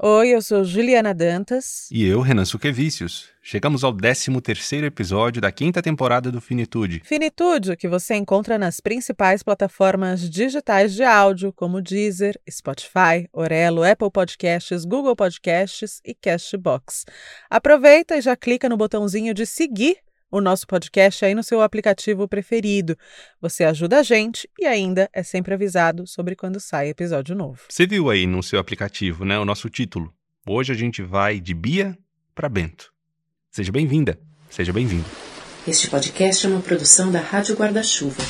Oi, eu sou Juliana Dantas. E eu, Renan Suquevicius. Chegamos ao 13º episódio da quinta temporada do Finitude. Finitude, que você encontra nas principais plataformas digitais de áudio, como Deezer, Spotify, Orelo, Apple Podcasts, Google Podcasts e Castbox. Aproveita e já clica no botãozinho de seguir o nosso podcast aí no seu aplicativo preferido. Você ajuda a gente e ainda é sempre avisado sobre quando sai episódio novo. Você viu aí no seu aplicativo, né, o nosso título. Hoje a gente vai de Bia para Bento. Seja bem-vinda, seja bem-vindo. Este podcast é uma produção da Rádio Guarda-Chuva.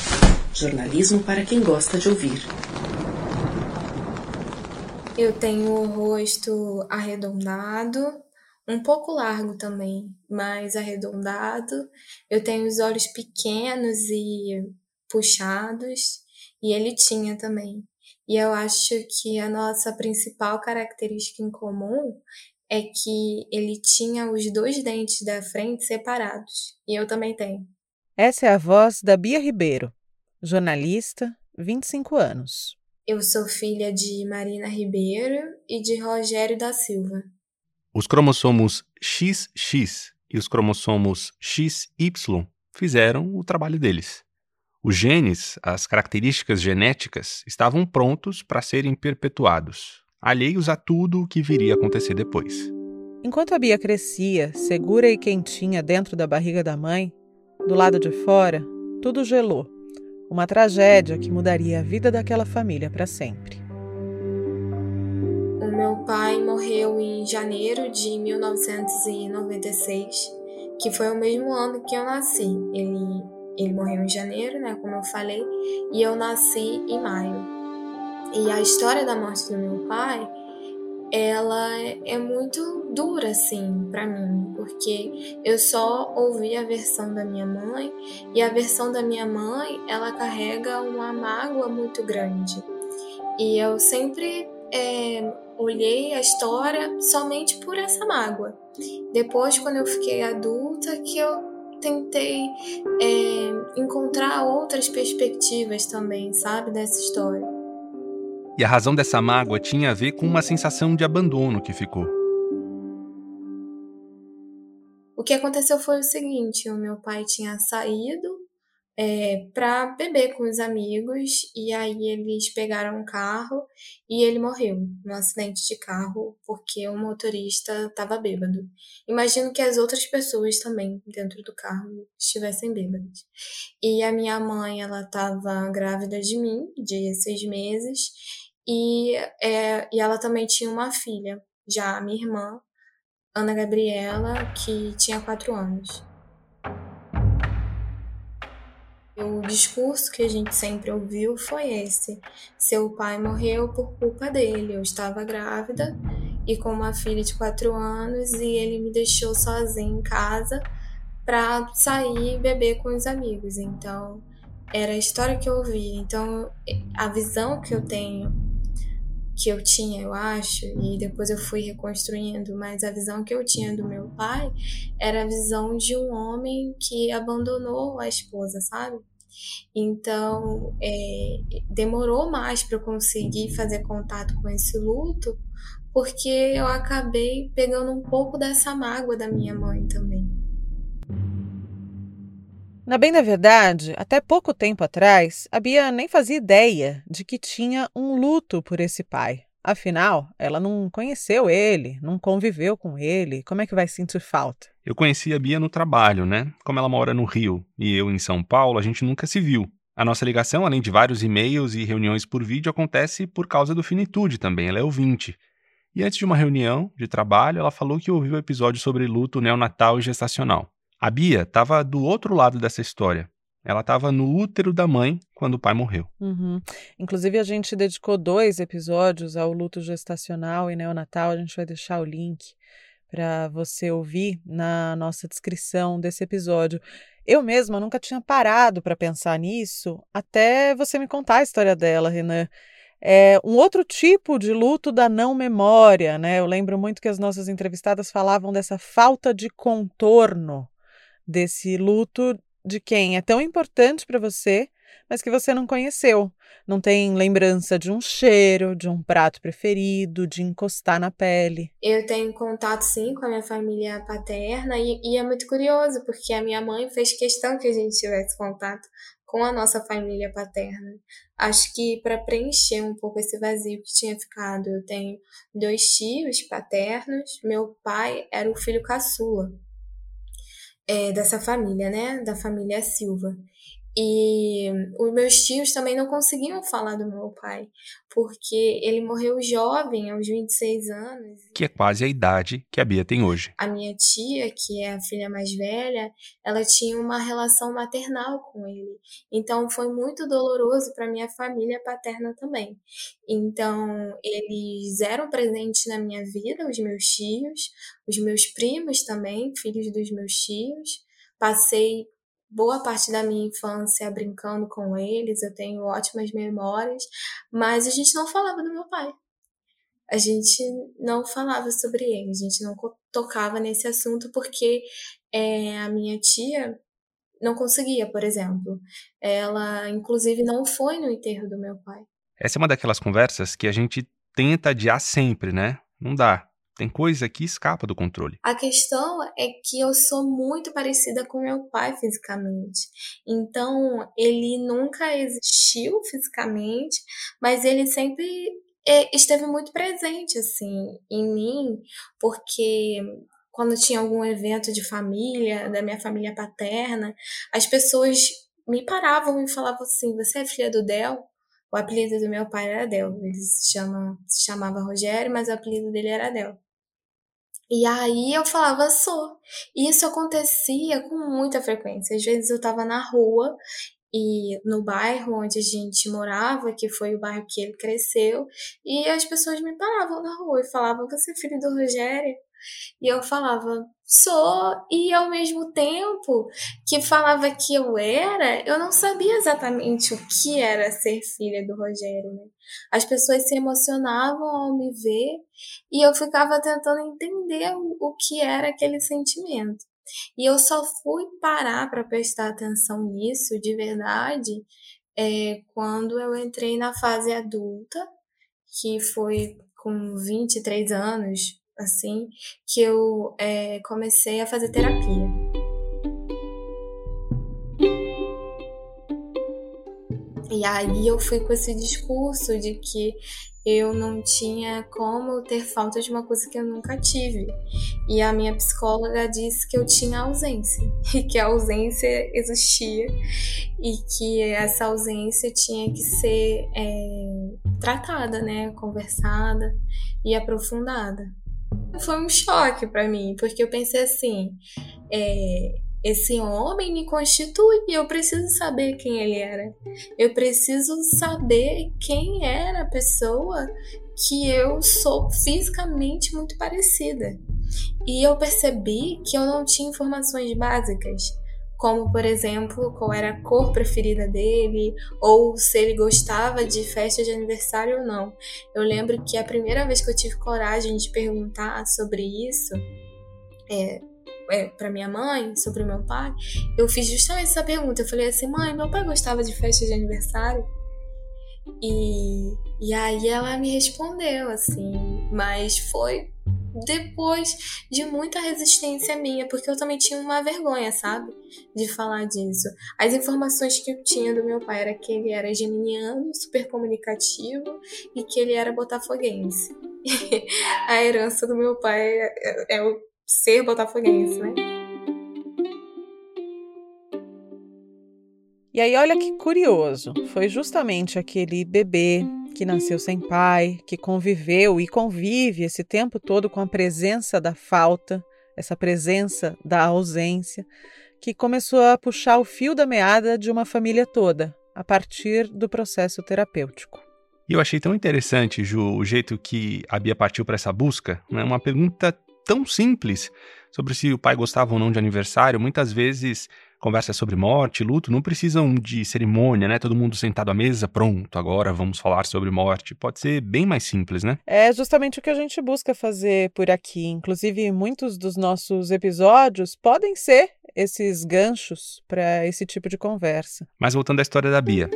Jornalismo para quem gosta de ouvir. Eu tenho o rosto arredondado, um pouco largo também, mais arredondado. Eu tenho os olhos pequenos e puxados, e ele tinha também. E eu acho que a nossa principal característica em comum é que ele tinha os dois dentes da frente separados, e eu também tenho. Essa é a voz da Bia Ribeiro, jornalista, 25 anos. Eu sou filha de Marina Ribeiro e de Rogério da Silva. Os cromossomos XX e os cromossomos XY fizeram o trabalho deles. Os genes, as características genéticas, estavam prontos para serem perpetuados, alheios a tudo o que viria a acontecer depois. Enquanto a Bia crescia, segura e quentinha dentro da barriga da mãe, do lado de fora, tudo gelou. Uma tragédia que mudaria a vida daquela família para sempre. Pai morreu em janeiro de 1996, que foi o mesmo ano que eu nasci. Ele, ele morreu em janeiro, né, como eu falei, e eu nasci em maio. E a história da morte do meu pai, ela é muito dura assim para mim, porque eu só ouvi a versão da minha mãe e a versão da minha mãe, ela carrega uma mágoa muito grande. E eu sempre é, olhei a história somente por essa mágoa. Depois, quando eu fiquei adulta, que eu tentei é, encontrar outras perspectivas também, sabe, dessa história. E a razão dessa mágoa tinha a ver com uma sensação de abandono que ficou. O que aconteceu foi o seguinte: o meu pai tinha saído é, para beber com os amigos e aí eles pegaram um carro e ele morreu num acidente de carro porque o motorista estava bêbado. Imagino que as outras pessoas também dentro do carro estivessem bêbadas. E a minha mãe ela estava grávida de mim de seis meses e, é, e ela também tinha uma filha, já a minha irmã Ana Gabriela que tinha quatro anos. O discurso que a gente sempre ouviu foi esse: seu pai morreu por culpa dele. Eu estava grávida e com uma filha de quatro anos e ele me deixou sozinha em casa para sair e beber com os amigos. Então, era a história que eu ouvi. Então, a visão que eu tenho, que eu tinha, eu acho, e depois eu fui reconstruindo, mas a visão que eu tinha do meu pai era a visão de um homem que abandonou a esposa, sabe? Então, é, demorou mais para eu conseguir fazer contato com esse luto, porque eu acabei pegando um pouco dessa mágoa da minha mãe também. Na bem da verdade, até pouco tempo atrás, a Bia nem fazia ideia de que tinha um luto por esse pai. Afinal, ela não conheceu ele, não conviveu com ele. Como é que vai sentir falta? Eu conheci a Bia no trabalho, né? Como ela mora no Rio e eu em São Paulo, a gente nunca se viu. A nossa ligação, além de vários e-mails e reuniões por vídeo, acontece por causa do Finitude também. Ela é ouvinte. E antes de uma reunião de trabalho, ela falou que ouviu o episódio sobre luto neonatal e gestacional. A Bia estava do outro lado dessa história. Ela estava no útero da mãe quando o pai morreu. Uhum. Inclusive, a gente dedicou dois episódios ao luto gestacional e neonatal. A gente vai deixar o link para você ouvir na nossa descrição desse episódio. Eu mesma nunca tinha parado para pensar nisso até você me contar a história dela, Renan. É um outro tipo de luto da não memória, né? Eu lembro muito que as nossas entrevistadas falavam dessa falta de contorno desse luto de quem é tão importante para você, mas que você não conheceu. Não tem lembrança de um cheiro, de um prato preferido, de encostar na pele. Eu tenho contato sim com a minha família paterna e, e é muito curioso porque a minha mãe fez questão que a gente tivesse contato com a nossa família paterna. Acho que para preencher um pouco esse vazio que tinha ficado, eu tenho dois tios paternos. Meu pai era o filho caçula é, dessa família, né? Da família Silva. E os meus tios também não conseguiam falar do meu pai, porque ele morreu jovem, aos 26 anos. Que é quase a idade que a Bia tem hoje. A minha tia, que é a filha mais velha, ela tinha uma relação maternal com ele. Então foi muito doloroso para minha família paterna também. Então eles eram presentes na minha vida, os meus tios, os meus primos também, filhos dos meus tios. Passei boa parte da minha infância brincando com eles, eu tenho ótimas memórias, mas a gente não falava do meu pai. A gente não falava sobre ele, a gente não tocava nesse assunto porque é, a minha tia não conseguia, por exemplo. Ela, inclusive, não foi no enterro do meu pai. Essa é uma daquelas conversas que a gente tenta adiar sempre, né? Não dá. Tem coisa que escapa do controle. A questão é que eu sou muito parecida com meu pai fisicamente. Então, ele nunca existiu fisicamente, mas ele sempre esteve muito presente assim em mim, porque quando tinha algum evento de família, da minha família paterna, as pessoas me paravam e falavam assim: "Você é filha do Del?" O apelido do meu pai era Del. Ele se, chama, se chamava Rogério, mas o apelido dele era Del. E aí eu falava, sou. E isso acontecia com muita frequência. Às vezes eu tava na rua e no bairro onde a gente morava, que foi o bairro que ele cresceu, e as pessoas me paravam na rua e falavam: Você é filho do Rogério? E eu falava, sou, e ao mesmo tempo que falava que eu era, eu não sabia exatamente o que era ser filha do Rogério, né? As pessoas se emocionavam ao me ver e eu ficava tentando entender o que era aquele sentimento. E eu só fui parar para prestar atenção nisso de verdade é, quando eu entrei na fase adulta, que foi com 23 anos, assim, que eu é, comecei a fazer terapia. E aí eu fui com esse discurso de que eu não tinha como ter falta de uma coisa que eu nunca tive. E a minha psicóloga disse que eu tinha ausência, e que a ausência existia, e que essa ausência tinha que ser é, tratada, né? Conversada e aprofundada. Foi um choque para mim, porque eu pensei assim: é, esse homem me constitui e eu preciso saber quem ele era. Eu preciso saber quem era a pessoa que eu sou fisicamente muito parecida. E eu percebi que eu não tinha informações básicas como por exemplo qual era a cor preferida dele ou se ele gostava de festa de aniversário ou não. Eu lembro que a primeira vez que eu tive coragem de perguntar sobre isso é, é, para minha mãe, sobre meu pai, eu fiz justamente essa pergunta. Eu falei assim: mãe, meu pai gostava de festa de aniversário? E, e aí ela me respondeu assim, mas foi depois de muita resistência minha, porque eu também tinha uma vergonha, sabe? De falar disso. As informações que eu tinha do meu pai era que ele era geminiano, super comunicativo e que ele era botafoguense. a herança do meu pai é, é o ser botafoguense, né? E aí, olha que curioso, foi justamente aquele bebê que nasceu sem pai, que conviveu e convive esse tempo todo com a presença da falta, essa presença da ausência, que começou a puxar o fio da meada de uma família toda, a partir do processo terapêutico. E eu achei tão interessante, Ju, o jeito que a Bia partiu para essa busca, né? uma pergunta tão simples sobre se o pai gostava ou não de aniversário, muitas vezes conversas sobre morte, luto, não precisam de cerimônia, né? Todo mundo sentado à mesa, pronto, agora vamos falar sobre morte. Pode ser bem mais simples, né? É justamente o que a gente busca fazer por aqui. Inclusive, muitos dos nossos episódios podem ser esses ganchos para esse tipo de conversa. Mas voltando à história da Bia.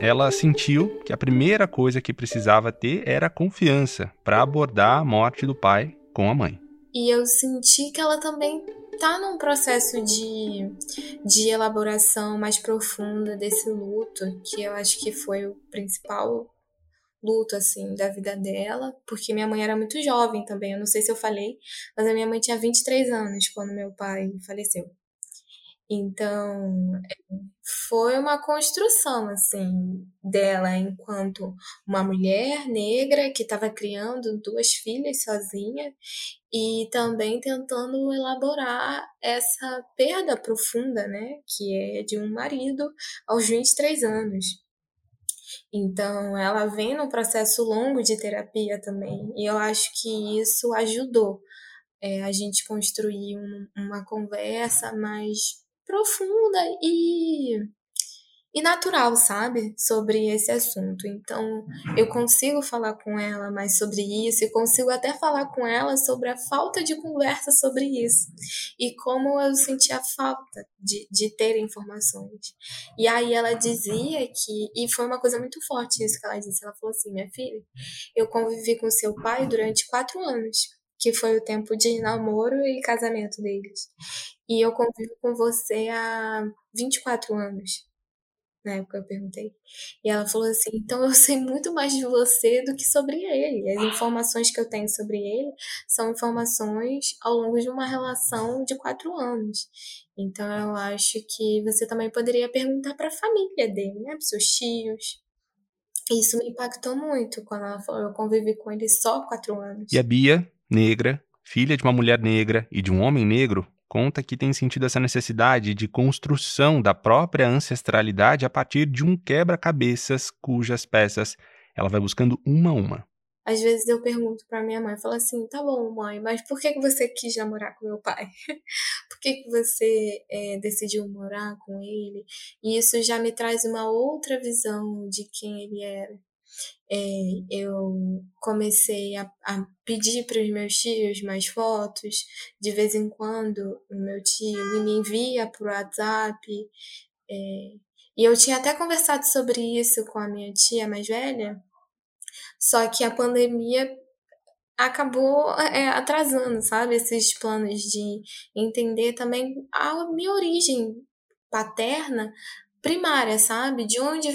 Ela sentiu que a primeira coisa que precisava ter era confiança para abordar a morte do pai com a mãe. E eu senti que ela também tá num processo de, de elaboração mais profunda desse luto, que eu acho que foi o principal luto assim da vida dela, porque minha mãe era muito jovem também, eu não sei se eu falei, mas a minha mãe tinha 23 anos quando meu pai faleceu. Então, foi uma construção assim dela enquanto uma mulher negra que estava criando duas filhas sozinha e também tentando elaborar essa perda profunda, né, que é de um marido aos 23 anos. Então, ela vem num processo longo de terapia também, e eu acho que isso ajudou é, a gente construir um, uma conversa mais profunda e, e natural, sabe? Sobre esse assunto. Então, eu consigo falar com ela mais sobre isso e consigo até falar com ela sobre a falta de conversa sobre isso e como eu sentia falta de, de ter informações. E aí ela dizia que, e foi uma coisa muito forte isso que ela disse, ela falou assim, minha filha, eu convivi com seu pai durante quatro anos que foi o tempo de namoro e casamento deles. E eu convivo com você há 24 anos. Na época eu perguntei. E ela falou assim: então eu sei muito mais de você do que sobre ele. As informações que eu tenho sobre ele são informações ao longo de uma relação de quatro anos. Então eu acho que você também poderia perguntar para a família dele, né? Para seus tios. Isso me impactou muito quando ela falou: eu convivi com ele só quatro anos. E a Bia negra, filha de uma mulher negra e de um homem negro, conta que tem sentido essa necessidade de construção da própria ancestralidade a partir de um quebra-cabeças cujas peças ela vai buscando uma a uma. Às vezes eu pergunto para minha mãe, falo assim, tá bom, mãe, mas por que você quis namorar com meu pai? por que você é, decidiu morar com ele? E isso já me traz uma outra visão de quem ele era é, eu comecei a, a pedir para os meus tios mais fotos. De vez em quando, o meu tio me envia por WhatsApp. É, e eu tinha até conversado sobre isso com a minha tia mais velha, só que a pandemia acabou é, atrasando, sabe, esses planos de entender também a minha origem paterna primária, sabe? De onde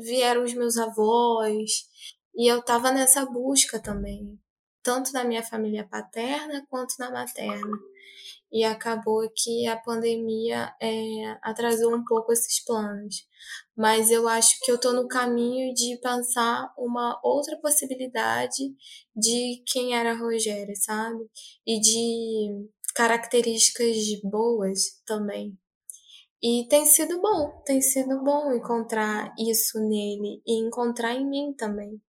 vieram os meus avós. E eu tava nessa busca também, tanto na minha família paterna quanto na materna. E acabou que a pandemia é, atrasou um pouco esses planos. Mas eu acho que eu tô no caminho de pensar uma outra possibilidade de quem era a Rogéria, sabe? E de características boas também e tem sido bom, tem sido bom encontrar isso nele e encontrar em mim também.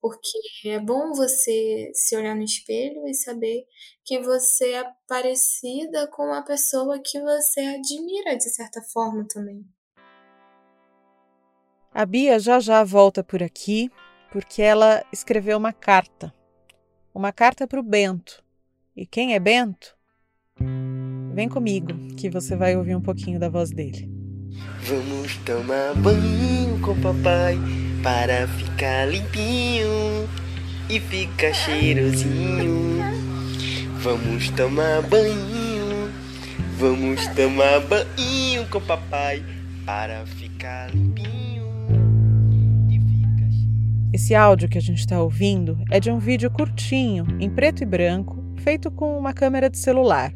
Porque é bom você se olhar no espelho e saber que você é parecida com uma pessoa que você admira de certa forma também. A Bia já já volta por aqui porque ela escreveu uma carta. Uma carta para o Bento. E quem é Bento? Vem comigo, que você vai ouvir um pouquinho da voz dele. Vamos tomar banho com papai para ficar limpinho e ficar cheirosinho. Vamos tomar banho, vamos tomar banho com papai para ficar limpinho. Esse áudio que a gente está ouvindo é de um vídeo curtinho, em preto e branco, feito com uma câmera de celular.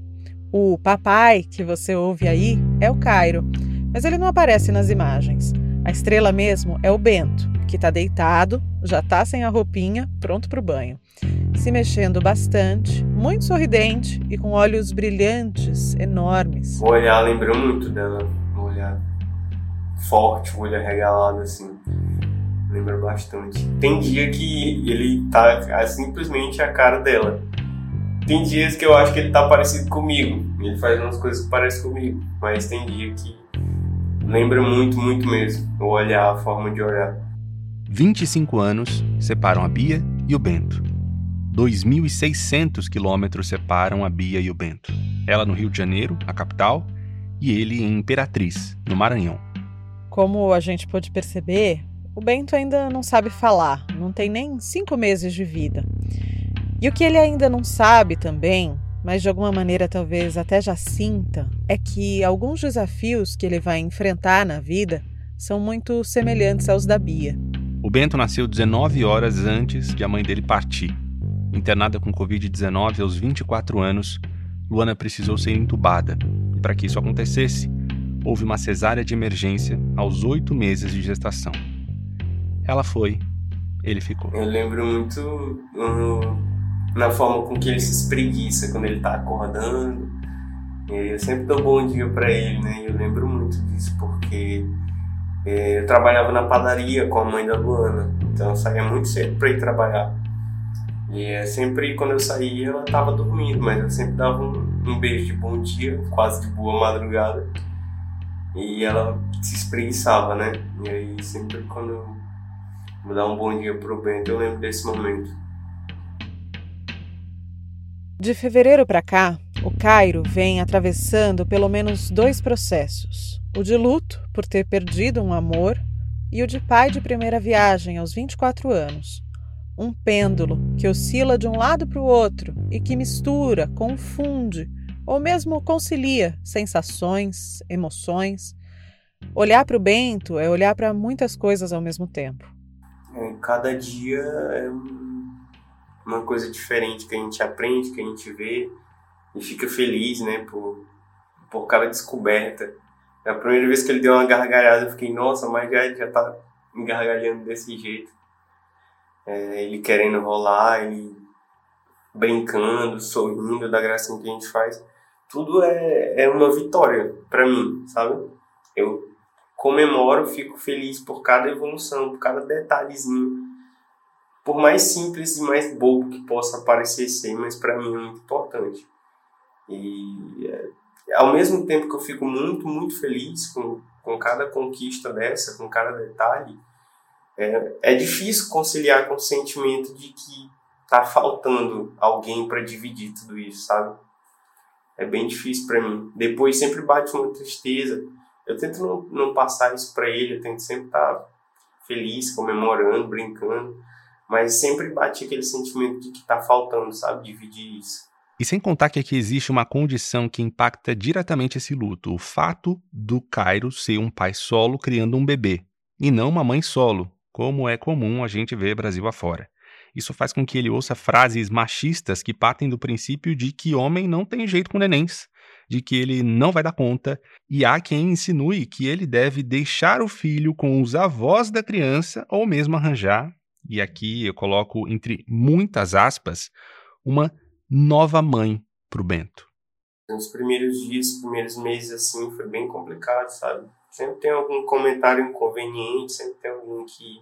O papai que você ouve aí é o Cairo, mas ele não aparece nas imagens. A estrela mesmo é o Bento, que está deitado, já está sem a roupinha, pronto para o banho. Se mexendo bastante, muito sorridente e com olhos brilhantes, enormes. O olhar lembrou muito dela, um olhar forte, um olhar regalado assim. Lembra bastante. Tem dia que ele tá é simplesmente a cara dela. Tem dias que eu acho que ele tá parecido comigo. Ele faz umas coisas que parecem comigo. Mas tem dia que lembra muito, muito mesmo. O olhar, a forma de olhar. 25 anos separam a Bia e o Bento. 2.600 quilômetros separam a Bia e o Bento. Ela no Rio de Janeiro, a capital, e ele em Imperatriz, no Maranhão. Como a gente pôde perceber, o Bento ainda não sabe falar, não tem nem cinco meses de vida. E o que ele ainda não sabe também, mas de alguma maneira talvez até já sinta, é que alguns desafios que ele vai enfrentar na vida são muito semelhantes aos da Bia. O Bento nasceu 19 horas antes de a mãe dele partir. Internada com Covid-19 aos 24 anos, Luana precisou ser entubada. E para que isso acontecesse, houve uma cesárea de emergência aos oito meses de gestação. Ela foi, ele ficou. Eu lembro muito um, na forma com que ele se espreguiça quando ele tá acordando. Eu sempre dou bom dia para ele, né? Eu lembro muito disso porque é, eu trabalhava na padaria com a mãe da Luana, então eu saía muito cedo para ir trabalhar. E é, sempre quando eu saía ela tava dormindo, mas eu sempre dava um, um beijo de bom dia, quase de boa madrugada. E ela se espreguiçava, né? E aí sempre quando eu vou dar um bom dia pro Bento, eu lembro desse momento. De fevereiro para cá, o Cairo vem atravessando pelo menos dois processos: o de luto por ter perdido um amor e o de pai de primeira viagem aos 24 anos. Um pêndulo que oscila de um lado para o outro e que mistura, confunde ou mesmo concilia sensações, emoções. Olhar para o Bento é olhar para muitas coisas ao mesmo tempo. É, cada dia é uma coisa diferente que a gente aprende, que a gente vê e fica feliz, né, por, por cada descoberta. A primeira vez que ele deu uma gargalhada, eu fiquei, nossa, mas já, já tá gargalhando desse jeito. É, ele querendo rolar, ele brincando, sorrindo da gracinha que a gente faz. Tudo é, é uma vitória para mim, sabe? Eu comemoro, fico feliz por cada evolução, por cada detalhezinho. Por mais simples e mais bobo que possa parecer ser, mas para mim é muito importante. E é, ao mesmo tempo que eu fico muito, muito feliz com, com cada conquista dessa, com cada detalhe, é, é difícil conciliar com o sentimento de que tá faltando alguém para dividir tudo isso, sabe? É bem difícil para mim. Depois sempre bate uma tristeza eu tento não, não passar isso para ele, eu tento sempre estar tá feliz, comemorando, brincando, mas sempre bate aquele sentimento de que está faltando, sabe? Dividir isso. E sem contar que aqui existe uma condição que impacta diretamente esse luto: o fato do Cairo ser um pai solo criando um bebê, e não uma mãe solo, como é comum a gente ver Brasil afora. Isso faz com que ele ouça frases machistas que partem do princípio de que homem não tem jeito com nenéns, de que ele não vai dar conta, e há quem insinue que ele deve deixar o filho com os avós da criança ou mesmo arranjar, e aqui eu coloco entre muitas aspas, uma nova mãe para o Bento. Nos primeiros dias, primeiros meses assim, foi bem complicado, sabe? Sempre tem algum comentário inconveniente, sempre tem alguém que,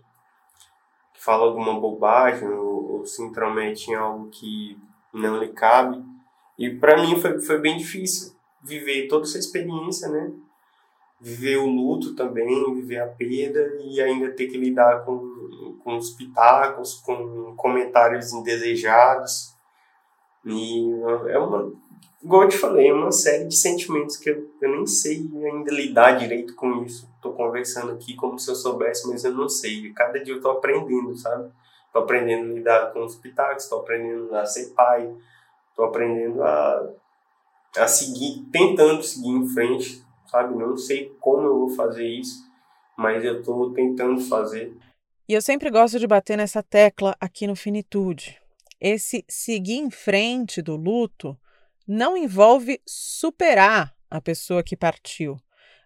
que fala alguma bobagem ou, ou se intromete em algo que não lhe cabe. E para mim foi, foi bem difícil viver toda essa experiência, né? Viver o luto também, viver a perda e ainda ter que lidar com, com os pitacos, com comentários indesejados. E é uma, igual eu te falei, é uma série de sentimentos que eu, eu nem sei ainda lidar direito com isso. Tô conversando aqui como se eu soubesse, mas eu não sei. Cada dia eu tô aprendendo, sabe? Tô aprendendo a lidar com os pitacos, tô aprendendo a ser pai, tô aprendendo a a seguir, tentando seguir em frente, sabe? Não sei como eu vou fazer isso, mas eu estou tentando fazer. E eu sempre gosto de bater nessa tecla aqui no Finitude. Esse seguir em frente do luto não envolve superar a pessoa que partiu,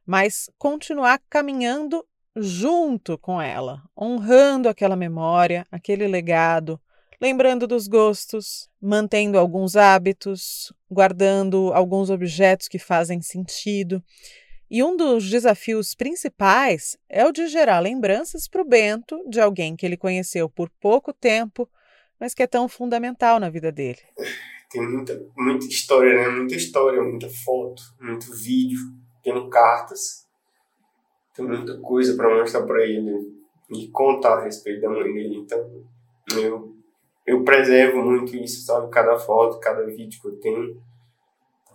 mas continuar caminhando junto com ela, honrando aquela memória, aquele legado, lembrando dos gostos, mantendo alguns hábitos, guardando alguns objetos que fazem sentido. E um dos desafios principais é o de gerar lembranças para o Bento de alguém que ele conheceu por pouco tempo, mas que é tão fundamental na vida dele. Tem muita, muita história, né? Muita história, muita foto, muito vídeo, tem cartas, tem muita coisa para mostrar para ele e contar a respeito da mãe dele. Então, eu eu preservo muito isso, sabe? Cada foto, cada vídeo que eu tenho.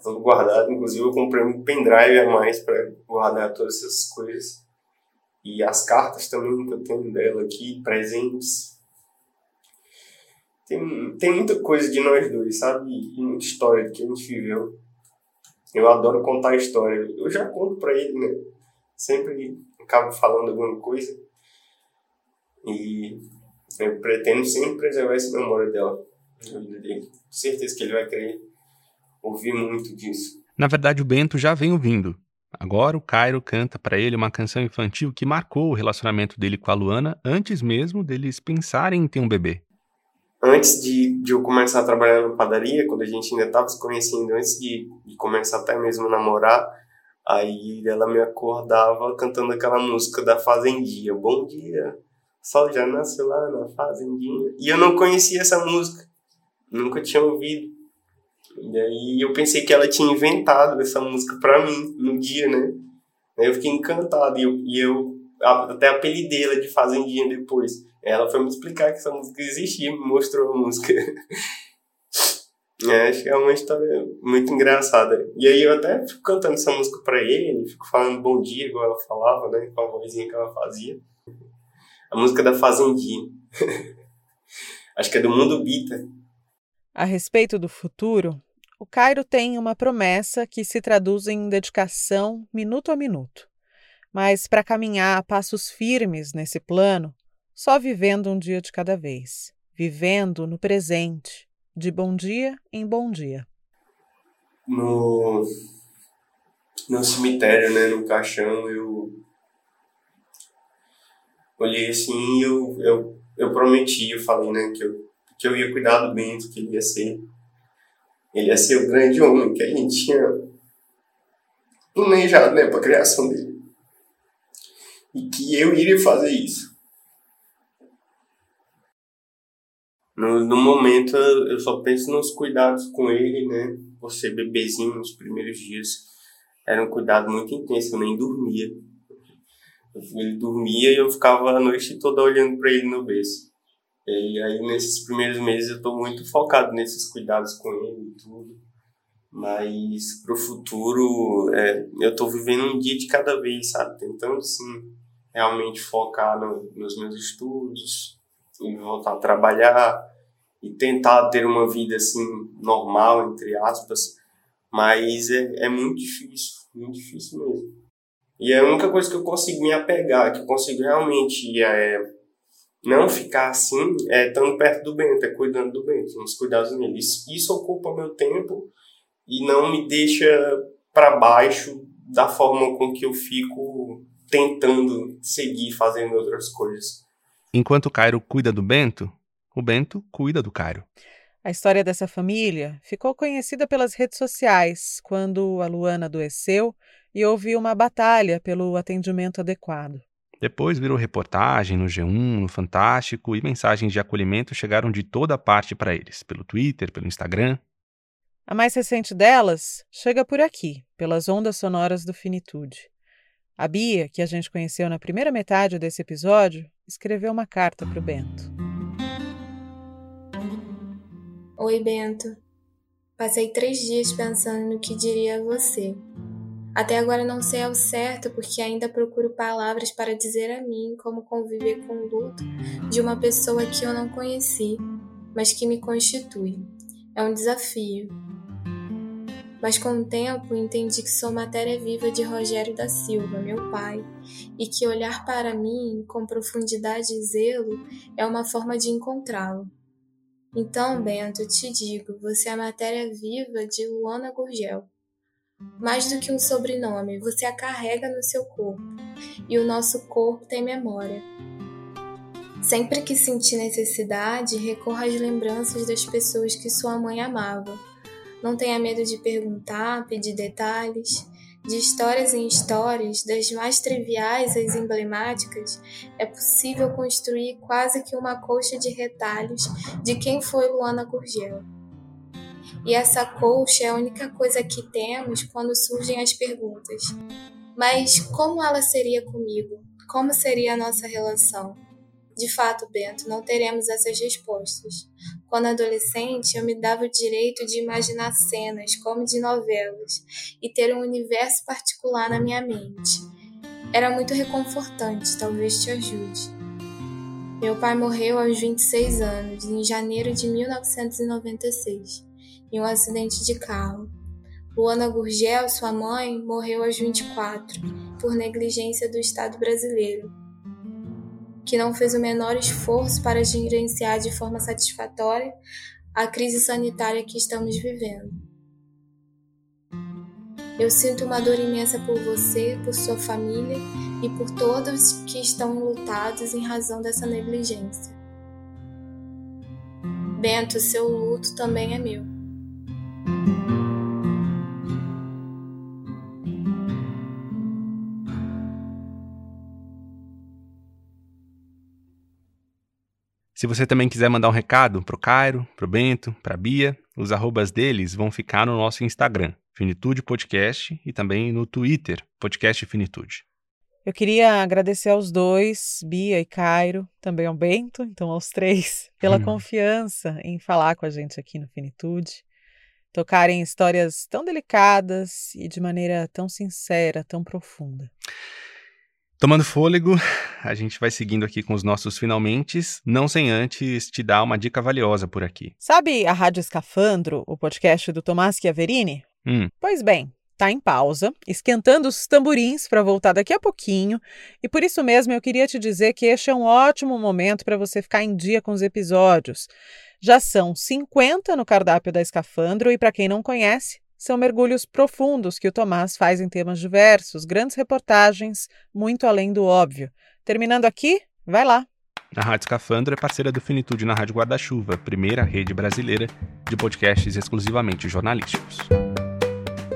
Tudo guardado. Inclusive, eu comprei um pendrive a mais para guardar todas essas coisas. E as cartas também que eu tenho dela aqui, presentes. Tem, tem muita coisa de nós dois, sabe? E muita história que a gente viveu. Eu adoro contar história. Eu já conto pra ele, né? Sempre acabo falando alguma coisa. E eu pretendo sempre preservar essa memória dela. Tenho certeza que ele vai querer ouvir muito disso. Na verdade, o Bento já vem ouvindo. Agora o Cairo canta para ele uma canção infantil que marcou o relacionamento dele com a Luana antes mesmo deles pensarem em ter um bebê. Antes de, de eu começar a trabalhar na padaria, quando a gente ainda estava se conhecendo, antes de, de começar até mesmo a namorar, aí ela me acordava cantando aquela música da Fazendinha. Bom dia, sol já nasceu lá na Fazendinha. E eu não conhecia essa música, nunca tinha ouvido. E aí eu pensei que ela tinha inventado essa música pra mim no dia, né? Aí eu fiquei encantado e eu, e eu até apelidei ela de Fazendinha depois. Ela foi me explicar que essa música existia, me mostrou a música. é, acho que é uma história muito engraçada. E aí eu até fico cantando essa música pra ele, fico falando bom dia, igual ela falava, né? Com a vozinha que ela fazia. A música da Fazendinha. acho que é do Mundo Bita. A respeito do futuro, o Cairo tem uma promessa que se traduz em dedicação minuto a minuto. Mas para caminhar a passos firmes nesse plano, só vivendo um dia de cada vez, vivendo no presente, de bom dia em bom dia. No, no cemitério, né, no caixão, eu olhei assim e eu, eu, eu prometi, eu falei, né, que eu que eu ia cuidar do Bento, que ele ia ser ele ia ser o grande homem que a gente tinha planejado né, para a criação dele. E que eu iria fazer isso. No, no momento eu só penso nos cuidados com ele, né? Ser bebezinho nos primeiros dias. Era um cuidado muito intenso, eu nem dormia. Ele dormia e eu ficava a noite toda olhando para ele no berço. E aí, nesses primeiros meses, eu estou muito focado nesses cuidados com ele e tudo. Mas pro futuro, é, eu estou vivendo um dia de cada vez, sabe? Tentando, sim, realmente focar no, nos meus estudos, e voltar a trabalhar e tentar ter uma vida, assim, normal, entre aspas. Mas é, é muito difícil, muito difícil mesmo. E é a única coisa que eu consigo me apegar, que eu consigo realmente é, não ficar assim, é, estando perto do Bento, é cuidando do Bento, nos cuidados dele. Isso, isso ocupa meu tempo e não me deixa para baixo da forma com que eu fico tentando seguir fazendo outras coisas. Enquanto o Cairo cuida do Bento, o Bento cuida do Cairo. A história dessa família ficou conhecida pelas redes sociais quando a Luana adoeceu e houve uma batalha pelo atendimento adequado. Depois virou reportagem no G1, no Fantástico, e mensagens de acolhimento chegaram de toda parte para eles, pelo Twitter, pelo Instagram. A mais recente delas chega por aqui, pelas ondas sonoras do Finitude. A Bia, que a gente conheceu na primeira metade desse episódio, escreveu uma carta para o Bento. Oi, Bento. Passei três dias pensando no que diria a você. Até agora não sei ao certo porque ainda procuro palavras para dizer a mim como conviver com o luto de uma pessoa que eu não conheci, mas que me constitui. É um desafio. Mas com o tempo entendi que sou matéria viva de Rogério da Silva, meu pai, e que olhar para mim com profundidade e zelo é uma forma de encontrá-lo. Então, Bento, te digo, você é a matéria viva de Luana Gurgel mais do que um sobrenome, você a carrega no seu corpo. E o nosso corpo tem memória. Sempre que sentir necessidade, recorra às lembranças das pessoas que sua mãe amava. Não tenha medo de perguntar, pedir detalhes. De histórias em histórias, das mais triviais às emblemáticas, é possível construir quase que uma colcha de retalhos de quem foi Luana Gurgel. E essa colcha é a única coisa que temos quando surgem as perguntas. Mas como ela seria comigo? Como seria a nossa relação? De fato, Bento, não teremos essas respostas. Quando adolescente, eu me dava o direito de imaginar cenas como de novelas e ter um universo particular na minha mente. Era muito reconfortante, talvez te ajude. Meu pai morreu aos 26 anos, em janeiro de 1996, em um acidente de carro. Luana Gurgel, sua mãe, morreu aos 24, por negligência do Estado brasileiro que não fez o menor esforço para gerenciar de forma satisfatória a crise sanitária que estamos vivendo. Eu sinto uma dor imensa por você, por sua família e por todos que estão lutados em razão dessa negligência. Bento, seu luto também é meu. Se você também quiser mandar um recado pro Cairo, pro Bento, pra Bia, os arrobas deles vão ficar no nosso Instagram, Finitude Podcast, e também no Twitter, Podcast Finitude. Eu queria agradecer aos dois, Bia e Cairo, também ao Bento, então aos três, pela hum. confiança em falar com a gente aqui no Finitude, tocarem histórias tão delicadas e de maneira tão sincera, tão profunda. Tomando fôlego, a gente vai seguindo aqui com os nossos finalmente, não sem antes te dar uma dica valiosa por aqui. Sabe a Rádio Escafandro, o podcast do Tomás Chiaverini? Hum. Pois bem, tá em pausa, esquentando os tamborins para voltar daqui a pouquinho, e por isso mesmo eu queria te dizer que este é um ótimo momento para você ficar em dia com os episódios. Já são 50 no cardápio da Escafandro e para quem não conhece, são mergulhos profundos que o Tomás faz em temas diversos, grandes reportagens, muito além do óbvio. Terminando aqui, vai lá! A Rádio Escafandro é parceira do Finitude na Rádio Guarda-Chuva, primeira rede brasileira de podcasts exclusivamente jornalísticos.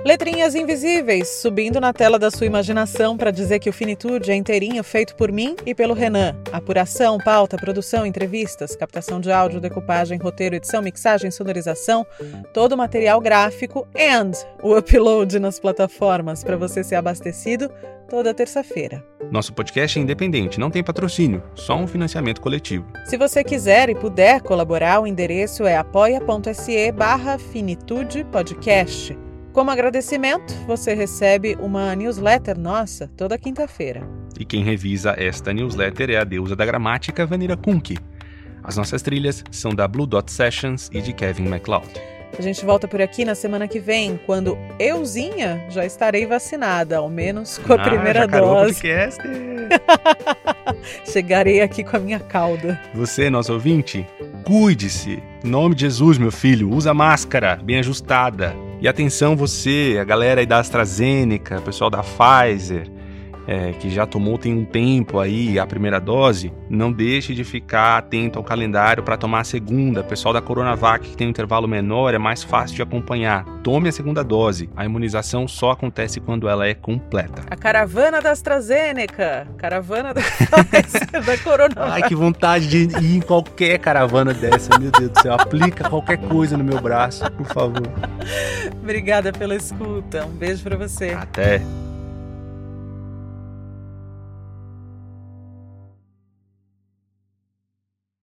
Letrinhas invisíveis subindo na tela da sua imaginação para dizer que o Finitude é inteirinho feito por mim e pelo Renan. Apuração, pauta, produção, entrevistas, captação de áudio, decupagem, roteiro, edição, mixagem, sonorização, todo o material gráfico and o upload nas plataformas para você ser abastecido toda terça-feira. Nosso podcast é independente, não tem patrocínio, só um financiamento coletivo. Se você quiser e puder colaborar, o endereço é apoia.se barra finitude podcast. Como agradecimento, você recebe uma newsletter nossa toda quinta-feira. E quem revisa esta newsletter é a deusa da gramática, Vanira Kunk. As nossas trilhas são da Blue Dot Sessions e de Kevin MacLeod. A gente volta por aqui na semana que vem, quando euzinha já estarei vacinada, ao menos com a ah, primeira dose. Podcast. Chegarei aqui com a minha cauda. Você, nosso ouvinte, cuide-se. Em nome de Jesus, meu filho, usa máscara bem ajustada. E atenção você, a galera aí da AstraZeneca, pessoal da Pfizer, é, que já tomou tem um tempo aí a primeira dose, não deixe de ficar atento ao calendário para tomar a segunda. Pessoal da Coronavac que tem um intervalo menor é mais fácil de acompanhar. Tome a segunda dose. A imunização só acontece quando ela é completa. A caravana da AstraZeneca, caravana da, da Coronavac. Ai, que vontade de ir em qualquer caravana dessa, meu Deus do céu. Aplica qualquer coisa no meu braço, por favor. Obrigada pela escuta. Um beijo para você. Até.